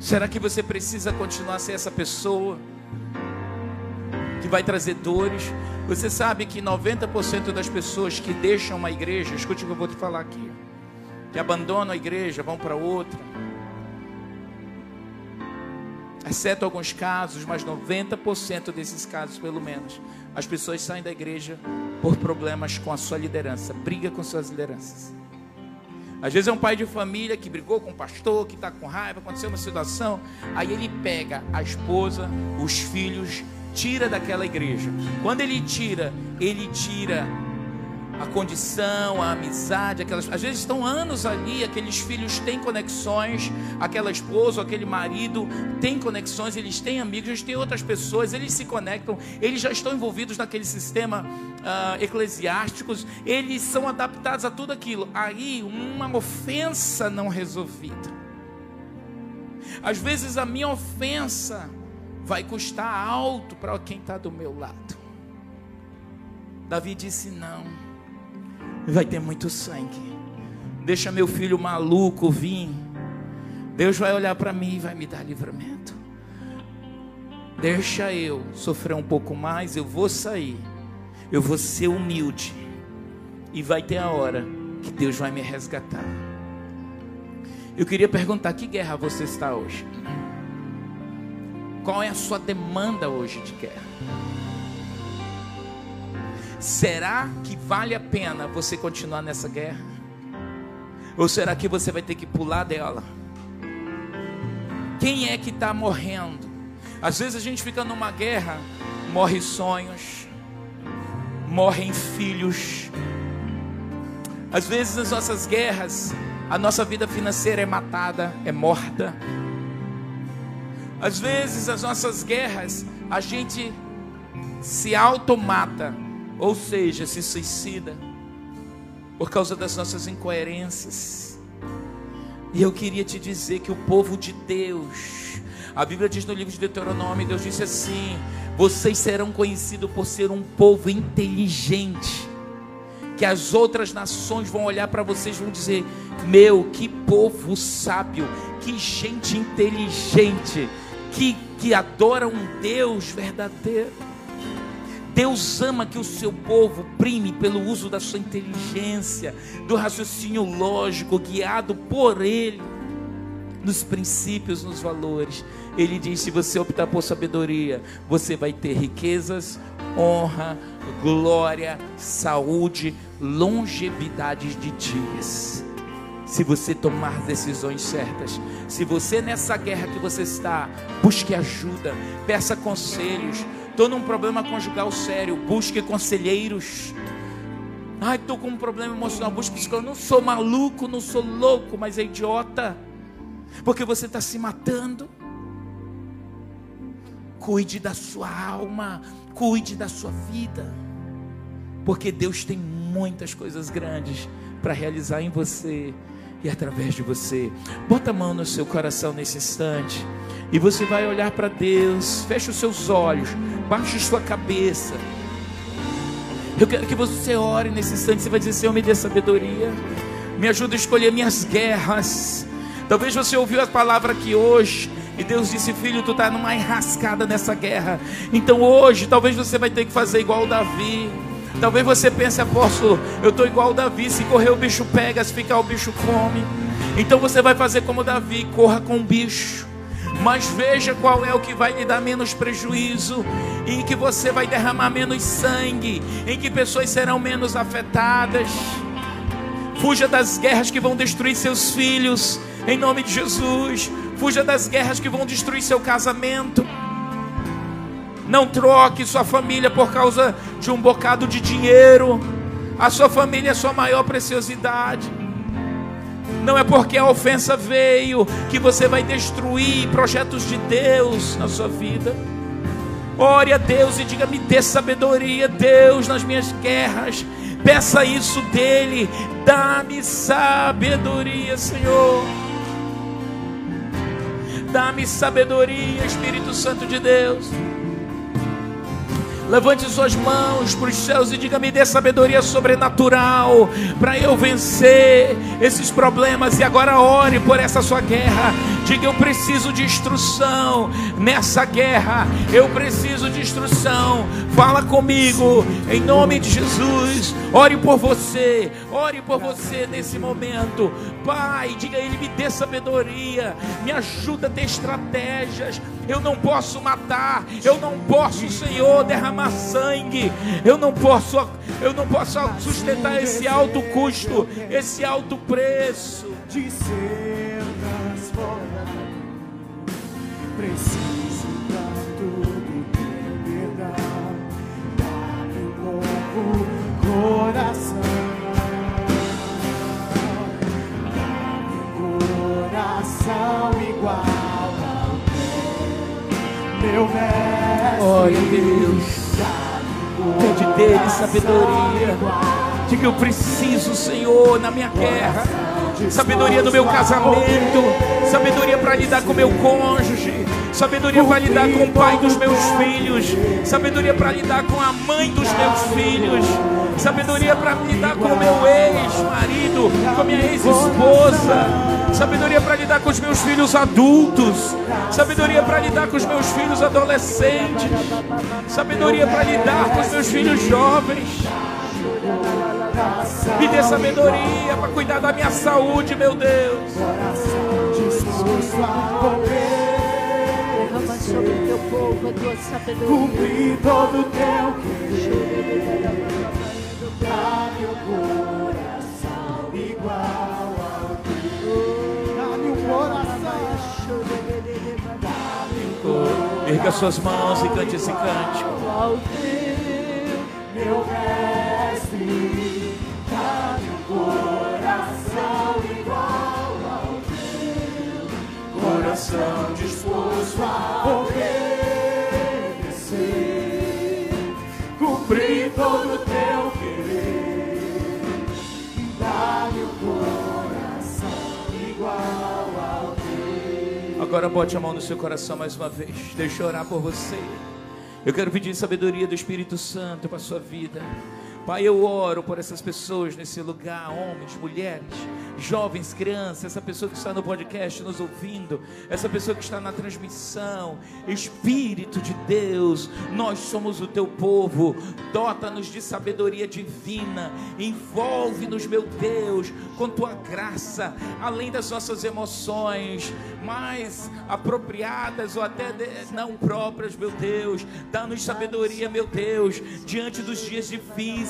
Será que você precisa continuar a ser essa pessoa que vai trazer dores? Você sabe que 90% das pessoas que deixam uma igreja, escute o que eu vou te falar aqui, que abandonam a igreja, vão para outra, exceto alguns casos, mas 90% desses casos, pelo menos, as pessoas saem da igreja por problemas com a sua liderança, briga com suas lideranças. Às vezes é um pai de família que brigou com o pastor, que está com raiva, aconteceu uma situação. Aí ele pega a esposa, os filhos, tira daquela igreja. Quando ele tira, ele tira a condição, a amizade, aquelas, às vezes estão anos ali, aqueles filhos têm conexões, aquela esposa, aquele marido tem conexões, eles têm amigos, eles têm outras pessoas, eles se conectam, eles já estão envolvidos naquele sistema uh, eclesiásticos, eles são adaptados a tudo aquilo. Aí uma ofensa não resolvida. Às vezes a minha ofensa vai custar alto para quem está do meu lado. Davi disse não vai ter muito sangue. Deixa meu filho maluco vir. Deus vai olhar para mim e vai me dar livramento. Deixa eu sofrer um pouco mais, eu vou sair. Eu vou ser humilde. E vai ter a hora que Deus vai me resgatar. Eu queria perguntar: que guerra você está hoje? Qual é a sua demanda hoje de guerra? Será que vale a pena você continuar nessa guerra? Ou será que você vai ter que pular dela? Quem é que está morrendo? Às vezes a gente fica numa guerra, morre sonhos, morrem filhos. Às vezes nas nossas guerras, a nossa vida financeira é matada, é morta. Às vezes as nossas guerras, a gente se automata ou seja, se suicida por causa das nossas incoerências. E eu queria te dizer que o povo de Deus, a Bíblia diz no livro de Deuteronômio, Deus disse assim: vocês serão conhecidos por ser um povo inteligente, que as outras nações vão olhar para vocês e vão dizer: meu, que povo sábio, que gente inteligente, que, que adora um Deus verdadeiro. Deus ama que o seu povo prime pelo uso da sua inteligência, do raciocínio lógico, guiado por Ele, nos princípios, nos valores. Ele diz: se você optar por sabedoria, você vai ter riquezas, honra, glória, saúde, longevidade de dias. Se você tomar decisões certas, se você nessa guerra que você está, busque ajuda, peça conselhos, Estou num problema conjugal sério. Busque conselheiros. Ai, estou com um problema emocional. Busque psicólogo. Não sou maluco, não sou louco, mas é idiota. Porque você está se matando. Cuide da sua alma. Cuide da sua vida. Porque Deus tem muitas coisas grandes para realizar em você e através de você. Bota a mão no seu coração nesse instante. E você vai olhar para Deus. Feche os seus olhos. Baixe sua cabeça. Eu quero que você ore nesse instante. Você vai dizer: Senhor, me dê sabedoria. Me ajuda a escolher minhas guerras. Talvez você ouviu a palavra aqui hoje. E Deus disse: Filho, tu está numa enrascada nessa guerra. Então hoje, talvez você vai ter que fazer igual Davi. Talvez você pense, apóstolo, eu estou igual Davi. Se correr o bicho pega, se ficar o bicho come. Então você vai fazer como Davi: corra com o bicho mas veja qual é o que vai lhe dar menos prejuízo, em que você vai derramar menos sangue, em que pessoas serão menos afetadas. Fuja das guerras que vão destruir seus filhos, em nome de Jesus. Fuja das guerras que vão destruir seu casamento. Não troque sua família por causa de um bocado de dinheiro. A sua família é sua maior preciosidade. Não é porque a ofensa veio que você vai destruir projetos de Deus na sua vida. Ore a Deus e diga: me dê sabedoria, Deus, nas minhas guerras. Peça isso dele. Dá-me sabedoria, Senhor. Dá-me sabedoria, Espírito Santo de Deus. Levante suas mãos para os céus e diga: me dê sabedoria sobrenatural para eu vencer esses problemas. E agora ore por essa sua guerra. Diga eu preciso de instrução nessa guerra. Eu preciso de instrução. Fala comigo em nome de Jesus. Ore por você. Ore por você nesse momento. Pai, diga ele me dê sabedoria. Me ajuda a ter estratégias. Eu não posso matar. Eu não posso, Senhor, derramar sangue. Eu não posso eu não posso sustentar esse alto custo, esse alto preço de ser transformado. Preciso tanto do teu perdão, dá-me um novo coração. Dá-me um coração igual ao teu, meu mestre. Olha, Deus. Pede dele sabedoria. Diga eu preciso, Senhor, na minha guerra. Sabedoria no meu casamento. Sabedoria para lidar com meu cônjuge. Sabedoria para lidar com o pai dos meus filhos. Sabedoria para lidar com a mãe dos meus filhos. Sabedoria para lidar com o meu ex-marido, com a minha ex-esposa. Sabedoria para lidar com os meus filhos adultos. Sabedoria para lidar com os meus filhos adolescentes. Sabedoria para lidar com os meus filhos jovens. Me dê sabedoria para cuidar da minha saúde, meu Deus. Derrama sobre o teu povo a tua sabedoria. Cumprir todo o teu querer. Dá-me um coração igual ao teu. Dá-me um coração. Erga suas mãos e cante esse cântico. Ao teu, Meu mestre, dá-me um coração Coração disposto a obedecer. Cumprir todo o teu querer. Dá-me um coração igual ao teu. Agora bote a mão no seu coração mais uma vez. Deixa eu orar por você. Eu quero pedir sabedoria do Espírito Santo para a sua vida. Pai, eu oro por essas pessoas nesse lugar, homens, mulheres, jovens, crianças, essa pessoa que está no podcast nos ouvindo, essa pessoa que está na transmissão. Espírito de Deus, nós somos o teu povo. Dota-nos de sabedoria divina. Envolve-nos, meu Deus, com tua graça, além das nossas emoções mais apropriadas ou até não próprias, meu Deus. Dá-nos sabedoria, meu Deus, diante dos dias difíceis,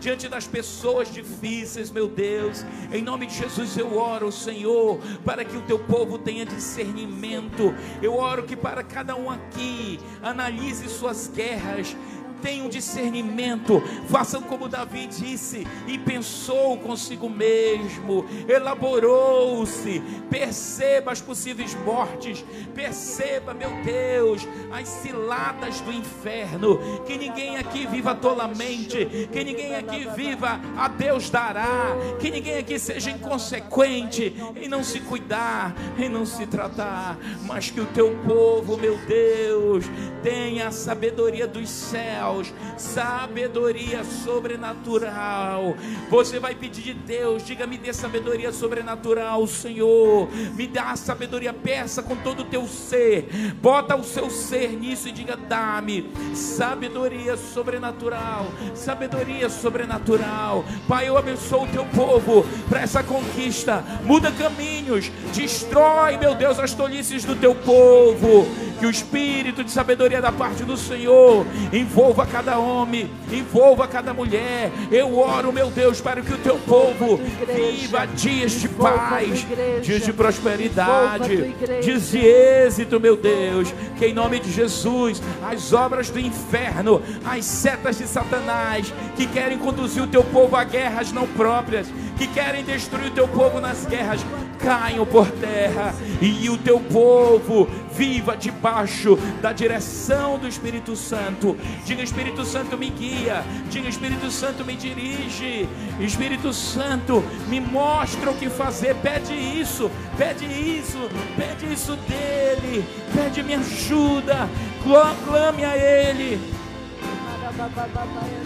diante das pessoas difíceis, meu Deus. Em nome de Jesus eu oro, Senhor, para que o teu povo tenha discernimento. Eu oro que para cada um aqui analise suas guerras tenham discernimento, façam como Davi disse e pensou consigo mesmo, elaborou-se, perceba as possíveis mortes, perceba, meu Deus, as ciladas do inferno, que ninguém aqui viva tolamente, que ninguém aqui viva a Deus dará, que ninguém aqui seja inconsequente em não se cuidar, em não se tratar, mas que o teu povo, meu Deus, tenha a sabedoria dos céus, sabedoria sobrenatural. Você vai pedir de Deus, diga me dê sabedoria sobrenatural, Senhor. Me dá a sabedoria, peça com todo o teu ser. Bota o seu ser nisso e diga: dá-me sabedoria sobrenatural, sabedoria sobrenatural. Pai, eu abençoo o teu povo para essa conquista. Muda caminhos, destrói, meu Deus, as tolices do teu povo. Que o espírito de sabedoria da parte do Senhor envolva cada homem, envolva cada mulher. Eu oro, meu Deus, para que o teu povo viva dias de paz, dias de prosperidade, dias de êxito, meu Deus. Que em nome de Jesus, as obras do inferno, as setas de Satanás que querem conduzir o teu povo a guerras não próprias, que querem destruir o teu povo nas guerras, caiam por terra e o teu povo viva debaixo da direção do Espírito Santo. Diga Espírito Santo me guia, diga Espírito Santo me dirige. Espírito Santo me mostra o que fazer. Pede isso, pede isso, pede isso dele. Pede me ajuda. Cla- Clame a ele.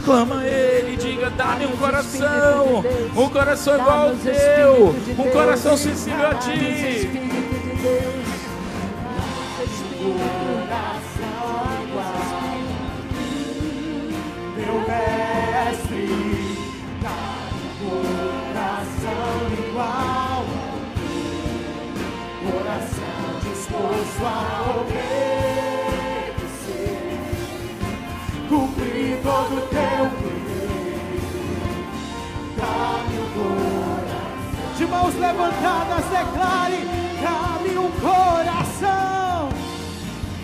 Clama a Ele, diga: dá-me um coração, um coração igual ao teu, um coração sensível a ti. Meu mestre, dá-me coração igual. Coração disposto a obedecer, mãos levantadas, declare: dá-me um coração.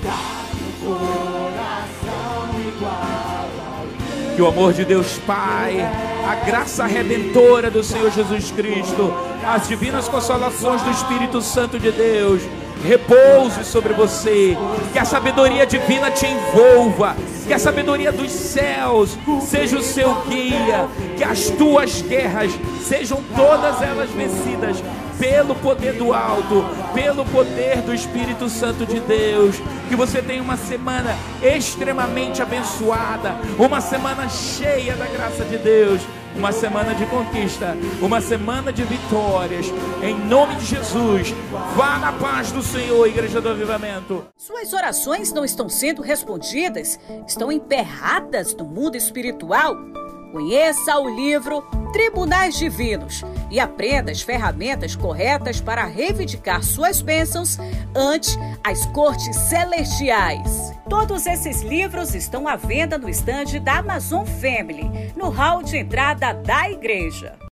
Dá-me um coração igual. Que o amor de Deus Pai, a graça redentora do Senhor Jesus Cristo, as divinas consolações do Espírito Santo de Deus, repouse sobre você, que a sabedoria divina te envolva, que a sabedoria dos céus seja o seu guia, que as tuas guerras sejam todas elas vencidas pelo poder do alto, pelo poder do Espírito Santo de Deus. Que você tenha uma semana extremamente abençoada, uma semana cheia da graça de Deus, uma semana de conquista, uma semana de vitórias. Em nome de Jesus, vá na paz do Senhor, Igreja do Avivamento. Suas orações não estão sendo respondidas, estão emperradas no mundo espiritual. Conheça o livro Tribunais Divinos e aprenda as ferramentas corretas para reivindicar suas bênçãos ante as cortes celestiais. Todos esses livros estão à venda no estande da Amazon Family, no hall de entrada da igreja.